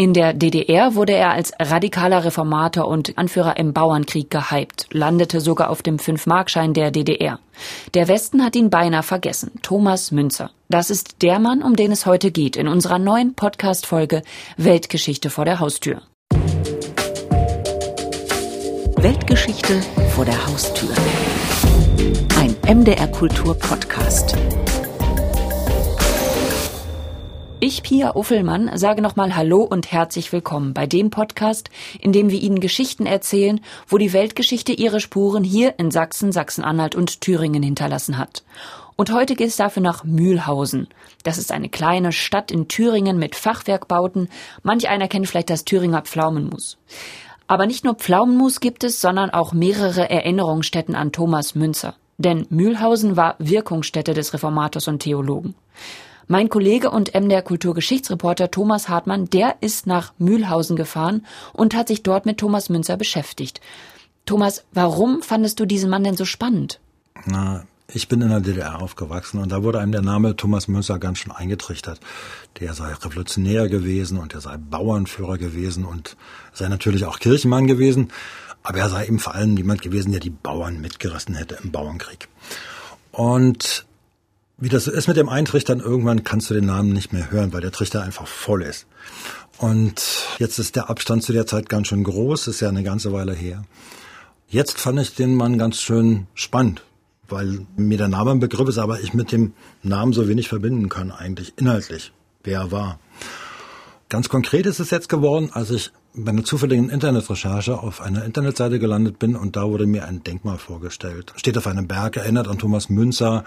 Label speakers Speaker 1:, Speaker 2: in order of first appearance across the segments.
Speaker 1: In der DDR wurde er als radikaler Reformator und Anführer im Bauernkrieg gehypt, landete sogar auf dem Fünf-Markschein der DDR. Der Westen hat ihn beinahe vergessen. Thomas Münzer. Das ist der Mann, um den es heute geht in unserer neuen Podcast-Folge Weltgeschichte vor der Haustür.
Speaker 2: Weltgeschichte vor der Haustür. Ein MDR Kultur Podcast.
Speaker 1: Ich, Pia Uffelmann, sage nochmal Hallo und herzlich willkommen bei dem Podcast, in dem wir Ihnen Geschichten erzählen, wo die Weltgeschichte ihre Spuren hier in Sachsen, Sachsen-Anhalt und Thüringen hinterlassen hat. Und heute geht es dafür nach Mühlhausen. Das ist eine kleine Stadt in Thüringen mit Fachwerkbauten. Manch einer kennt vielleicht das Thüringer Pflaumenmus. Aber nicht nur Pflaumenmus gibt es, sondern auch mehrere Erinnerungsstätten an Thomas Münzer. Denn Mühlhausen war Wirkungsstätte des Reformators und Theologen. Mein Kollege und MDR Kulturgeschichtsreporter Thomas Hartmann, der ist nach Mühlhausen gefahren und hat sich dort mit Thomas Münzer beschäftigt. Thomas, warum fandest du diesen Mann denn so spannend?
Speaker 3: Na, ich bin in der DDR aufgewachsen und da wurde einem der Name Thomas Münzer ganz schön eingetrichtert. Der sei revolutionär gewesen und er sei Bauernführer gewesen und sei natürlich auch Kirchenmann gewesen. Aber er sei eben vor allem jemand gewesen, der die Bauern mitgerissen hätte im Bauernkrieg. Und wie das so ist mit dem Eintrichtern, irgendwann kannst du den Namen nicht mehr hören, weil der Trichter einfach voll ist. Und jetzt ist der Abstand zu der Zeit ganz schön groß, ist ja eine ganze Weile her. Jetzt fand ich den Mann ganz schön spannend, weil mir der Name ein Begriff ist, aber ich mit dem Namen so wenig verbinden kann, eigentlich inhaltlich, wer er war. Ganz konkret ist es jetzt geworden, als ich bei einer zufälligen Internetrecherche auf einer Internetseite gelandet bin und da wurde mir ein Denkmal vorgestellt. Steht auf einem Berg, erinnert an Thomas Münzer,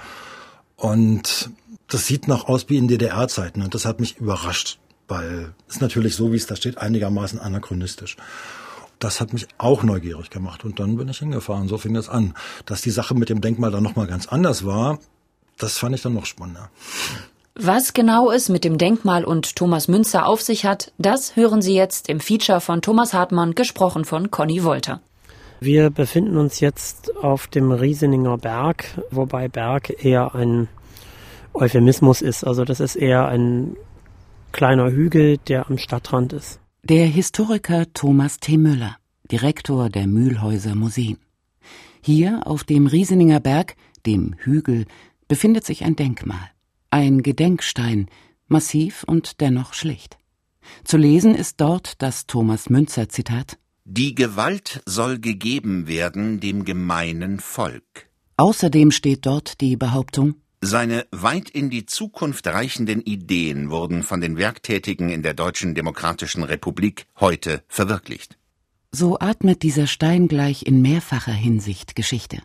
Speaker 3: und das sieht noch aus wie in DDR-Zeiten und das hat mich überrascht, weil es natürlich so, wie es da steht, einigermaßen anachronistisch. Das hat mich auch neugierig gemacht und dann bin ich hingefahren. So fing das an. Dass die Sache mit dem Denkmal dann nochmal ganz anders war, das fand ich dann noch spannender.
Speaker 1: Was genau es mit dem Denkmal und Thomas Münzer auf sich hat, das hören Sie jetzt im Feature von Thomas Hartmann, gesprochen von Conny Wolter.
Speaker 4: Wir befinden uns jetzt auf dem Rieseninger Berg, wobei Berg eher ein Euphemismus ist. Also das ist eher ein kleiner Hügel, der am Stadtrand ist.
Speaker 2: Der Historiker Thomas T. Müller, Direktor der Mühlhäuser Museen. Hier auf dem Rieseninger Berg, dem Hügel, befindet sich ein Denkmal. Ein Gedenkstein, massiv und dennoch schlicht. Zu lesen ist dort das Thomas Münzer Zitat
Speaker 5: die Gewalt soll gegeben werden dem gemeinen Volk.
Speaker 2: Außerdem steht dort die Behauptung,
Speaker 5: seine weit in die Zukunft reichenden Ideen wurden von den Werktätigen in der Deutschen Demokratischen Republik heute verwirklicht.
Speaker 2: So atmet dieser Stein gleich in mehrfacher Hinsicht Geschichte.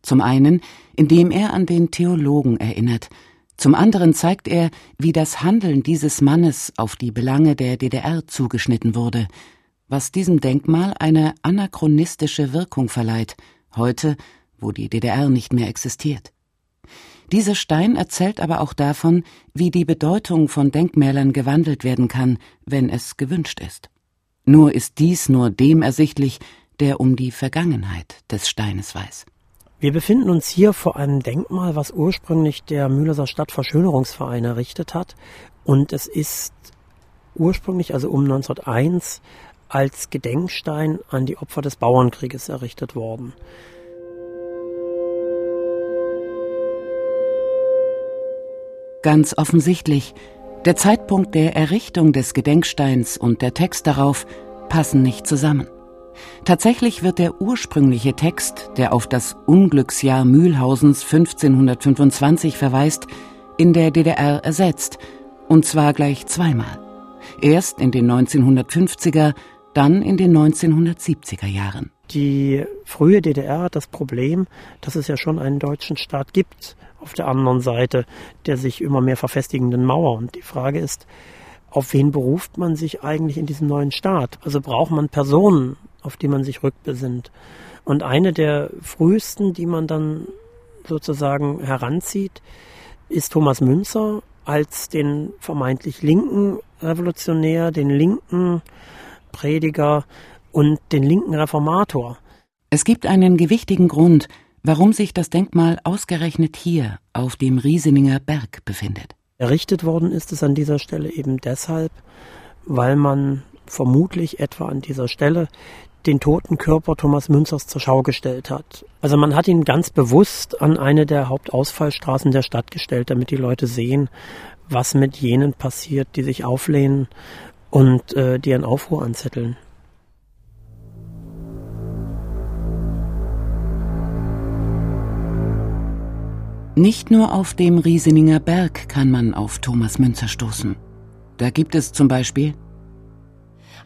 Speaker 2: Zum einen, indem er an den Theologen erinnert, zum anderen zeigt er, wie das Handeln dieses Mannes auf die Belange der DDR zugeschnitten wurde, was diesem Denkmal eine anachronistische Wirkung verleiht, heute, wo die DDR nicht mehr existiert. Dieser Stein erzählt aber auch davon, wie die Bedeutung von Denkmälern gewandelt werden kann, wenn es gewünscht ist. Nur ist dies nur dem ersichtlich, der um die Vergangenheit des Steines weiß.
Speaker 4: Wir befinden uns hier vor einem Denkmal, was ursprünglich der Mühleser Stadtverschönerungsverein errichtet hat. Und es ist ursprünglich, also um 1901, als Gedenkstein an die Opfer des Bauernkrieges errichtet worden.
Speaker 2: Ganz offensichtlich, der Zeitpunkt der Errichtung des Gedenksteins und der Text darauf passen nicht zusammen. Tatsächlich wird der ursprüngliche Text, der auf das Unglücksjahr Mühlhausens 1525 verweist, in der DDR ersetzt, und zwar gleich zweimal. Erst in den 1950er dann in den 1970er Jahren.
Speaker 4: Die frühe DDR hat das Problem, dass es ja schon einen deutschen Staat gibt auf der anderen Seite der sich immer mehr verfestigenden Mauer. Und die Frage ist, auf wen beruft man sich eigentlich in diesem neuen Staat? Also braucht man Personen, auf die man sich rückbesinnt. Und eine der frühesten, die man dann sozusagen heranzieht, ist Thomas Münzer als den vermeintlich linken Revolutionär, den linken Prediger und den linken Reformator.
Speaker 2: Es gibt einen gewichtigen Grund, warum sich das Denkmal ausgerechnet hier auf dem Rieseninger Berg befindet.
Speaker 4: Errichtet worden ist es an dieser Stelle eben deshalb, weil man vermutlich etwa an dieser Stelle den toten Körper Thomas Münzers zur Schau gestellt hat. Also man hat ihn ganz bewusst an eine der Hauptausfallstraßen der Stadt gestellt, damit die Leute sehen, was mit jenen passiert, die sich auflehnen und äh, die einen Aufruhr anzetteln.
Speaker 2: Nicht nur auf dem Rieseninger Berg kann man auf Thomas Münzer stoßen. Da gibt es zum Beispiel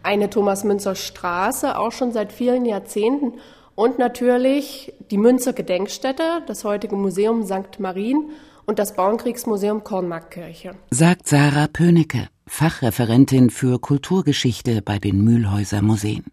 Speaker 6: eine Thomas Münzer Straße, auch schon seit vielen Jahrzehnten. Und natürlich die Münzer Gedenkstätte, das heutige Museum St. Marien und das Bauernkriegsmuseum Kornmarktkirche.
Speaker 2: Sagt Sarah Pönecke, Fachreferentin für Kulturgeschichte bei den Mühlhäuser Museen.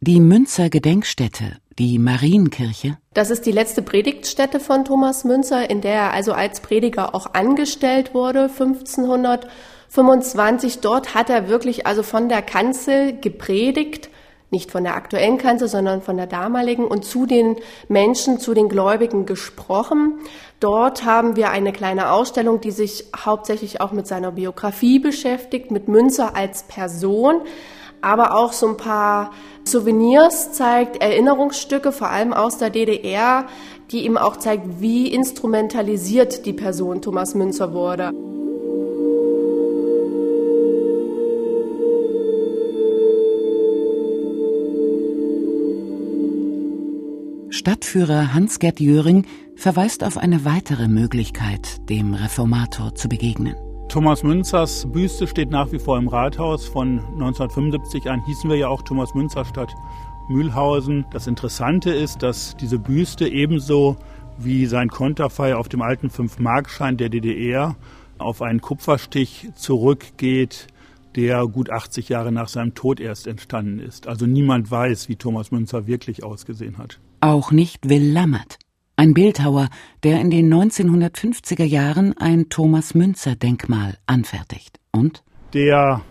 Speaker 2: Die Münzer Gedenkstätte, die Marienkirche.
Speaker 6: Das ist die letzte Predigtstätte von Thomas Münzer, in der er also als Prediger auch angestellt wurde, 1525. Dort hat er wirklich also von der Kanzel gepredigt, nicht von der aktuellen Kanzel, sondern von der damaligen und zu den Menschen, zu den Gläubigen gesprochen. Dort haben wir eine kleine Ausstellung, die sich hauptsächlich auch mit seiner Biografie beschäftigt, mit Münzer als Person aber auch so ein paar Souvenirs zeigt, Erinnerungsstücke, vor allem aus der DDR, die ihm auch zeigt, wie instrumentalisiert die Person Thomas Münzer wurde.
Speaker 2: Stadtführer Hans-Gerd Jöring verweist auf eine weitere Möglichkeit, dem Reformator zu begegnen.
Speaker 7: Thomas Münzers Büste steht nach wie vor im Rathaus. Von 1975 an hießen wir ja auch Thomas Münzer Stadt Mühlhausen. Das Interessante ist, dass diese Büste ebenso wie sein Konterfei auf dem alten Fünf-Markschein der DDR auf einen Kupferstich zurückgeht, der gut 80 Jahre nach seinem Tod erst entstanden ist. Also niemand weiß, wie Thomas Münzer wirklich ausgesehen hat.
Speaker 2: Auch nicht Will Lammert. Ein Bildhauer, der in den 1950er Jahren ein Thomas Münzer Denkmal anfertigt. Und?
Speaker 7: Der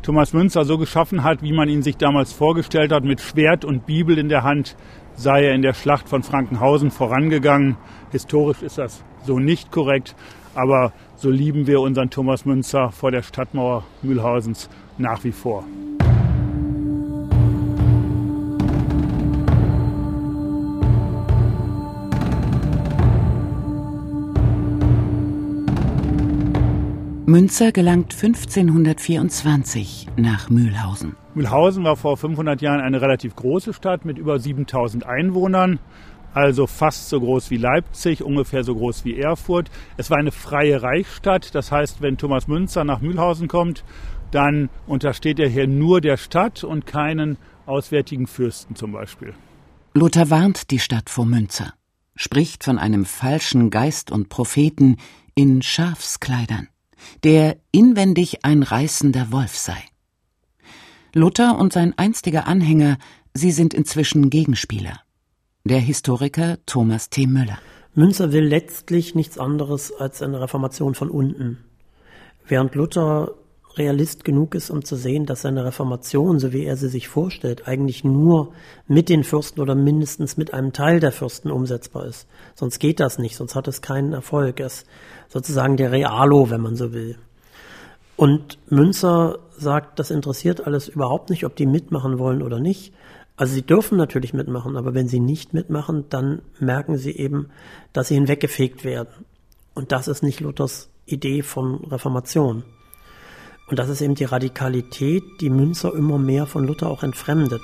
Speaker 7: Thomas Münzer so geschaffen hat, wie man ihn sich damals vorgestellt hat, mit Schwert und Bibel in der Hand, sei er in der Schlacht von Frankenhausen vorangegangen. Historisch ist das so nicht korrekt, aber so lieben wir unseren Thomas Münzer vor der Stadtmauer Mühlhausens nach wie vor.
Speaker 2: Münzer gelangt 1524 nach Mühlhausen.
Speaker 7: Mühlhausen war vor 500 Jahren eine relativ große Stadt mit über 7000 Einwohnern, also fast so groß wie Leipzig, ungefähr so groß wie Erfurt. Es war eine freie Reichsstadt, das heißt, wenn Thomas Münzer nach Mühlhausen kommt, dann untersteht er hier nur der Stadt und keinen auswärtigen Fürsten zum Beispiel.
Speaker 2: Luther warnt die Stadt vor Münzer, spricht von einem falschen Geist und Propheten in Schafskleidern der inwendig ein reißender Wolf sei. Luther und sein einstiger Anhänger, sie sind inzwischen Gegenspieler. Der Historiker Thomas T. Müller.
Speaker 4: Münzer will letztlich nichts anderes als eine Reformation von unten. Während Luther Realist genug ist, um zu sehen, dass seine Reformation, so wie er sie sich vorstellt, eigentlich nur mit den Fürsten oder mindestens mit einem Teil der Fürsten umsetzbar ist. Sonst geht das nicht, sonst hat es keinen Erfolg. Er ist sozusagen der Realo, wenn man so will. Und Münzer sagt, das interessiert alles überhaupt nicht, ob die mitmachen wollen oder nicht. Also sie dürfen natürlich mitmachen, aber wenn sie nicht mitmachen, dann merken sie eben, dass sie hinweggefegt werden. Und das ist nicht Luthers Idee von Reformation. Und das ist eben die Radikalität, die Münzer immer mehr von Luther auch entfremdet.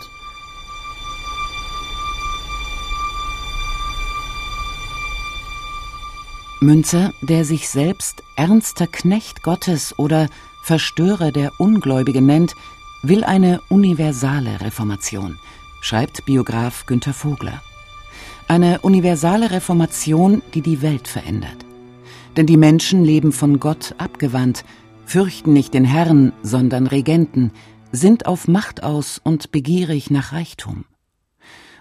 Speaker 2: Münzer, der sich selbst ernster Knecht Gottes oder Verstörer der Ungläubigen nennt, will eine universale Reformation, schreibt Biograf Günter Vogler. Eine universale Reformation, die die Welt verändert. Denn die Menschen leben von Gott abgewandt, fürchten nicht den Herrn, sondern Regenten, sind auf Macht aus und begierig nach Reichtum.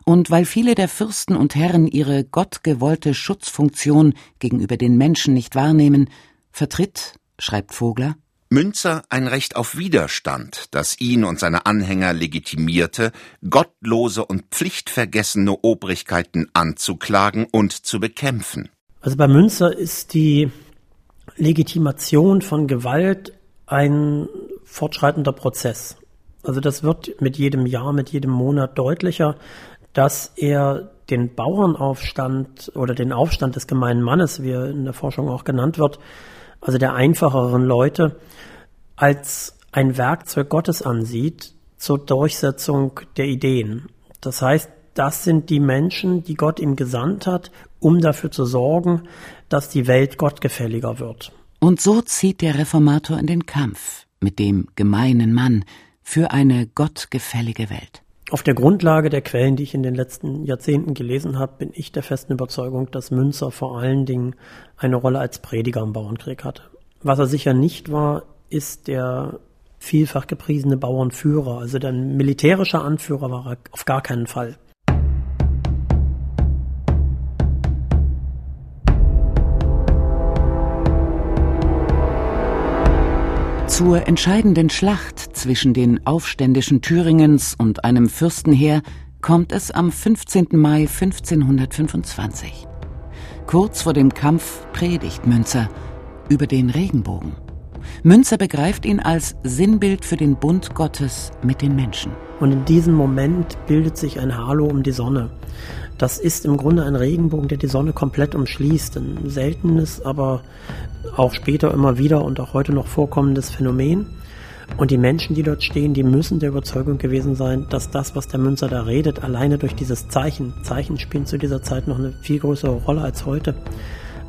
Speaker 2: Und weil viele der Fürsten und Herren ihre gottgewollte Schutzfunktion gegenüber den Menschen nicht wahrnehmen, vertritt, schreibt Vogler,
Speaker 5: Münzer ein Recht auf Widerstand, das ihn und seine Anhänger legitimierte, gottlose und pflichtvergessene Obrigkeiten anzuklagen und zu bekämpfen.
Speaker 4: Also bei Münzer ist die Legitimation von Gewalt ein fortschreitender Prozess. Also das wird mit jedem Jahr, mit jedem Monat deutlicher, dass er den Bauernaufstand oder den Aufstand des gemeinen Mannes, wie er in der Forschung auch genannt wird, also der einfacheren Leute, als ein Werkzeug Gottes ansieht zur Durchsetzung der Ideen. Das heißt, das sind die Menschen, die Gott ihm gesandt hat, um dafür zu sorgen, dass die Welt gottgefälliger wird.
Speaker 2: Und so zieht der Reformator in den Kampf mit dem gemeinen Mann für eine gottgefällige Welt.
Speaker 4: Auf der Grundlage der Quellen, die ich in den letzten Jahrzehnten gelesen habe, bin ich der festen Überzeugung, dass Münzer vor allen Dingen eine Rolle als Prediger im Bauernkrieg hatte. Was er sicher nicht war, ist der vielfach gepriesene Bauernführer. Also der militärische Anführer war er auf gar keinen Fall.
Speaker 2: Zur entscheidenden Schlacht zwischen den Aufständischen Thüringens und einem Fürstenheer kommt es am 15. Mai 1525. Kurz vor dem Kampf predigt Münzer über den Regenbogen. Münzer begreift ihn als Sinnbild für den Bund Gottes mit den Menschen.
Speaker 4: Und in diesem Moment bildet sich ein Halo um die Sonne. Das ist im Grunde ein Regenbogen, der die Sonne komplett umschließt. Ein seltenes, aber auch später immer wieder und auch heute noch vorkommendes Phänomen. Und die Menschen, die dort stehen, die müssen der Überzeugung gewesen sein, dass das, was der Münzer da redet, alleine durch dieses Zeichen, Zeichen spielen zu dieser Zeit noch eine viel größere Rolle als heute,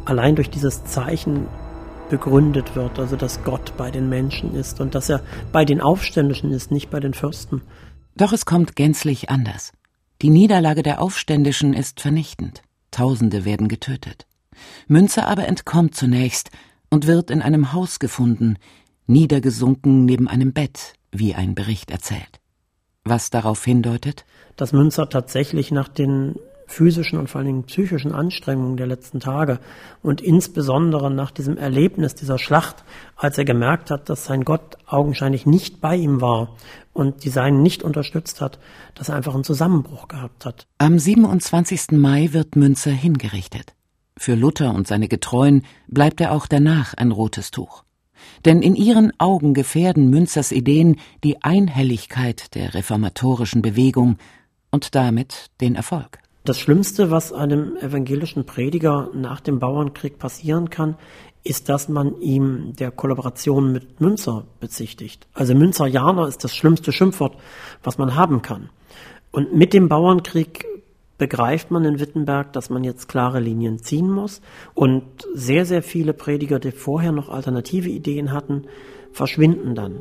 Speaker 4: allein durch dieses Zeichen begründet wird, also dass Gott bei den Menschen ist und dass er bei den Aufständischen ist, nicht bei den Fürsten.
Speaker 2: Doch es kommt gänzlich anders. Die Niederlage der Aufständischen ist vernichtend. Tausende werden getötet. Münzer aber entkommt zunächst und wird in einem Haus gefunden, niedergesunken neben einem Bett, wie ein Bericht erzählt. Was darauf hindeutet?
Speaker 4: Dass Münzer tatsächlich nach den physischen und vor allen Dingen psychischen Anstrengungen der letzten Tage und insbesondere nach diesem Erlebnis dieser Schlacht, als er gemerkt hat, dass sein Gott augenscheinlich nicht bei ihm war und die Seinen nicht unterstützt hat, dass er einfach einen Zusammenbruch gehabt hat.
Speaker 2: Am 27. Mai wird Münzer hingerichtet. Für Luther und seine Getreuen bleibt er auch danach ein rotes Tuch. Denn in ihren Augen gefährden Münzers Ideen die Einhelligkeit der reformatorischen Bewegung und damit den Erfolg.
Speaker 4: Das Schlimmste, was einem evangelischen Prediger nach dem Bauernkrieg passieren kann, ist, dass man ihm der Kollaboration mit Münzer bezichtigt. Also Münzerjaner ist das schlimmste Schimpfwort, was man haben kann. Und mit dem Bauernkrieg begreift man in Wittenberg, dass man jetzt klare Linien ziehen muss. Und sehr, sehr viele Prediger, die vorher noch alternative Ideen hatten, verschwinden dann.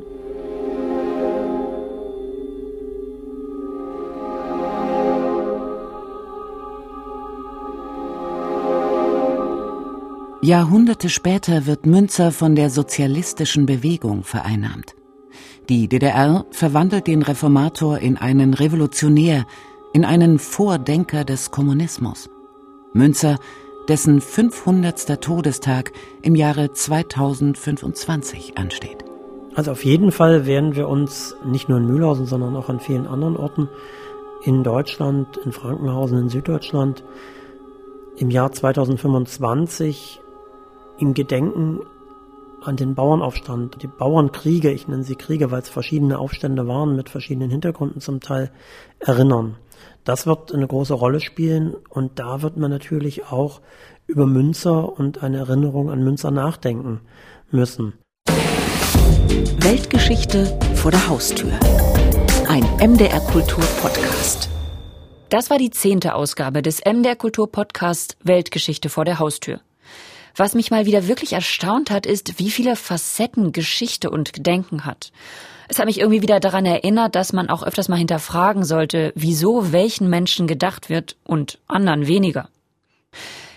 Speaker 2: Jahrhunderte später wird Münzer von der sozialistischen Bewegung vereinnahmt. Die DDR verwandelt den Reformator in einen Revolutionär, in einen Vordenker des Kommunismus. Münzer, dessen 500. Todestag im Jahre 2025 ansteht.
Speaker 4: Also auf jeden Fall werden wir uns nicht nur in Mühlhausen, sondern auch an vielen anderen Orten in Deutschland, in Frankenhausen, in Süddeutschland im Jahr 2025 im Gedenken an den Bauernaufstand, die Bauernkriege, ich nenne sie Kriege, weil es verschiedene Aufstände waren mit verschiedenen Hintergründen zum Teil, erinnern. Das wird eine große Rolle spielen und da wird man natürlich auch über Münzer und eine Erinnerung an Münzer nachdenken müssen.
Speaker 1: Weltgeschichte vor der Haustür. Ein MDR Kultur Podcast. Das war die zehnte Ausgabe des MDR Kultur Podcasts Weltgeschichte vor der Haustür. Was mich mal wieder wirklich erstaunt hat, ist, wie viele Facetten Geschichte und Gedenken hat. Es hat mich irgendwie wieder daran erinnert, dass man auch öfters mal hinterfragen sollte, wieso welchen Menschen gedacht wird und anderen weniger.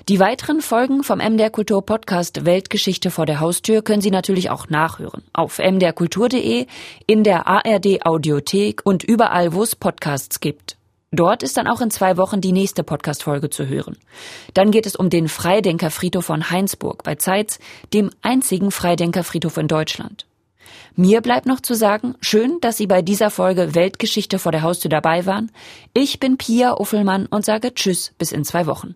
Speaker 1: Die weiteren Folgen vom MDR Kultur Podcast Weltgeschichte vor der Haustür können Sie natürlich auch nachhören. Auf mdrkultur.de, in der ARD Audiothek und überall, wo es Podcasts gibt. Dort ist dann auch in zwei Wochen die nächste Podcast-Folge zu hören. Dann geht es um den Freidenkerfriedhof von Heinsburg bei Zeitz, dem einzigen Freidenkerfriedhof in Deutschland. Mir bleibt noch zu sagen, schön, dass Sie bei dieser Folge Weltgeschichte vor der Haustür dabei waren. Ich bin Pia Uffelmann und sage Tschüss bis in zwei Wochen.